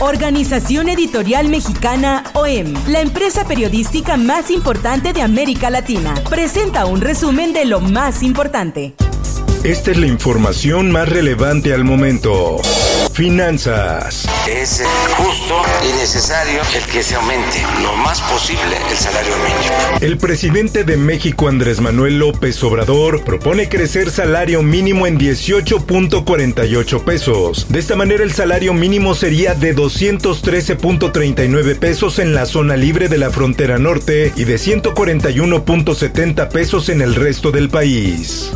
Organización Editorial Mexicana OEM, la empresa periodística más importante de América Latina, presenta un resumen de lo más importante. Esta es la información más relevante al momento. Finanzas. Es justo y necesario el que se aumente lo más posible el salario mínimo. El presidente de México, Andrés Manuel López Obrador, propone crecer salario mínimo en 18.48 pesos. De esta manera, el salario mínimo sería de 213.39 pesos en la zona libre de la frontera norte y de 141.70 pesos en el resto del país.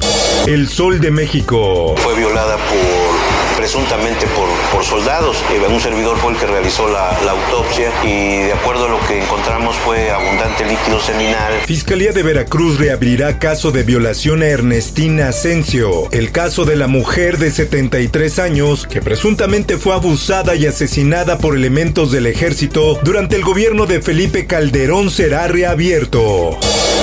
El Sol de México. Fue violada por presuntamente por, por soldados. Eh, un servidor fue el que realizó la, la, autopsia y de acuerdo a lo que encontramos fue abundante líquido seminal. Fiscalía de Veracruz reabrirá caso de violación a Ernestina Asensio, el caso de la mujer de 73 años que presuntamente fue abusada y asesinada por elementos del ejército durante el gobierno de Felipe Calderón será reabierto.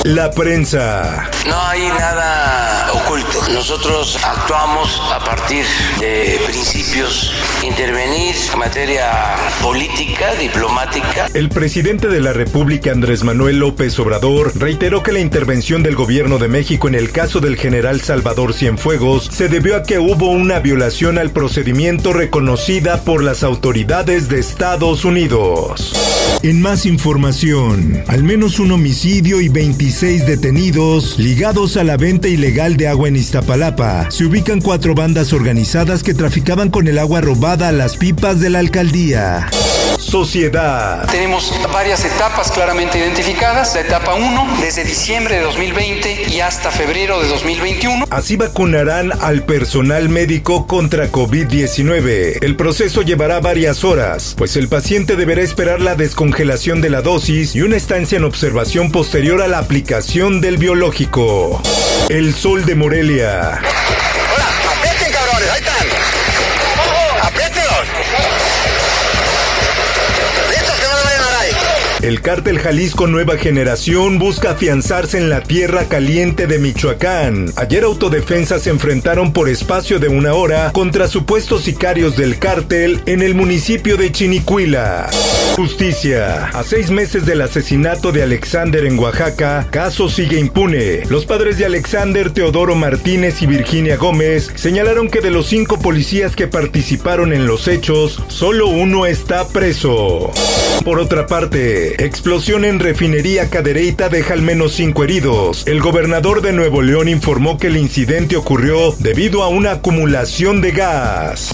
La prensa. No hay nada oculto. Nosotros actuamos a partir de principios, intervenir en materia política, diplomática. El presidente de la República, Andrés Manuel López Obrador, reiteró que la intervención del gobierno de México en el caso del general Salvador Cienfuegos se debió a que hubo una violación al procedimiento reconocida por las autoridades de Estados Unidos. En más información, al menos un homicidio y 26 detenidos ligados a la venta ilegal de agua en Iztapalapa. Se ubican cuatro bandas organizadas que traficaban con el agua robada a las pipas de la alcaldía. Sociedad. Tenemos varias etapas claramente identificadas. La etapa 1, desde diciembre de 2020 y hasta febrero de 2021. Así vacunarán al personal médico contra COVID-19. El proceso llevará varias horas, pues el paciente deberá esperar la descongelación de la dosis y una estancia en observación posterior a la aplicación del biológico. El sol de Morelia. El cártel Jalisco Nueva Generación busca afianzarse en la tierra caliente de Michoacán. Ayer autodefensas se enfrentaron por espacio de una hora contra supuestos sicarios del cártel en el municipio de Chinicuila. Justicia. A seis meses del asesinato de Alexander en Oaxaca, caso sigue impune. Los padres de Alexander, Teodoro Martínez y Virginia Gómez señalaron que de los cinco policías que participaron en los hechos, solo uno está preso. Por otra parte, explosión en refinería Cadereyta deja al menos cinco heridos. El gobernador de Nuevo León informó que el incidente ocurrió debido a una acumulación de gas.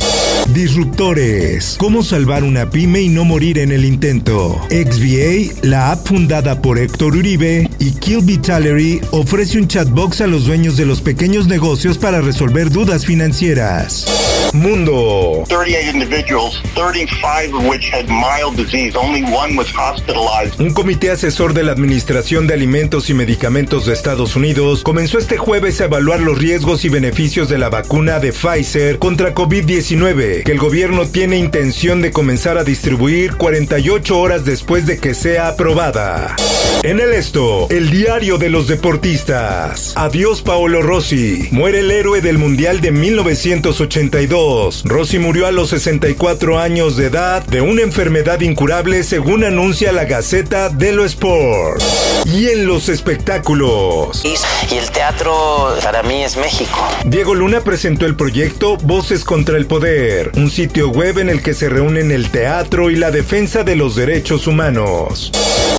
Disruptores. ¿Cómo salvar una pyme y no morir en el intento? XVA, la app fundada por Héctor Uribe, y Kill Vitality ofrece un chatbox a los dueños de los pequeños negocios para resolver dudas financieras. Mundo. 38 individuals, 35 of which had mild disease. Only one was hospitalized. Un comité asesor de la Administración de Alimentos y Medicamentos de Estados Unidos comenzó este jueves a evaluar los riesgos y beneficios de la vacuna de Pfizer contra COVID-19, que el gobierno tiene intención de comenzar a distribuir 48 horas después de que sea aprobada. En el esto, el diario de los deportistas. Adiós Paolo Rossi. Muere el héroe del Mundial de 1982. Rossi murió a los 64 años de edad de una enfermedad incurable según anuncia la Gaceta de lo Sport. Y en los espectáculos. Y el teatro para mí es México. Diego Luna presentó el proyecto Voces contra el Poder, un sitio web en el que se reúnen el teatro y la defensa de los derechos humanos.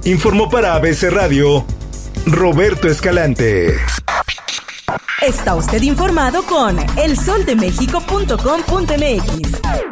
Informó para ABC Radio Roberto Escalante. Está usted informado con elsoldemexico.com.mx.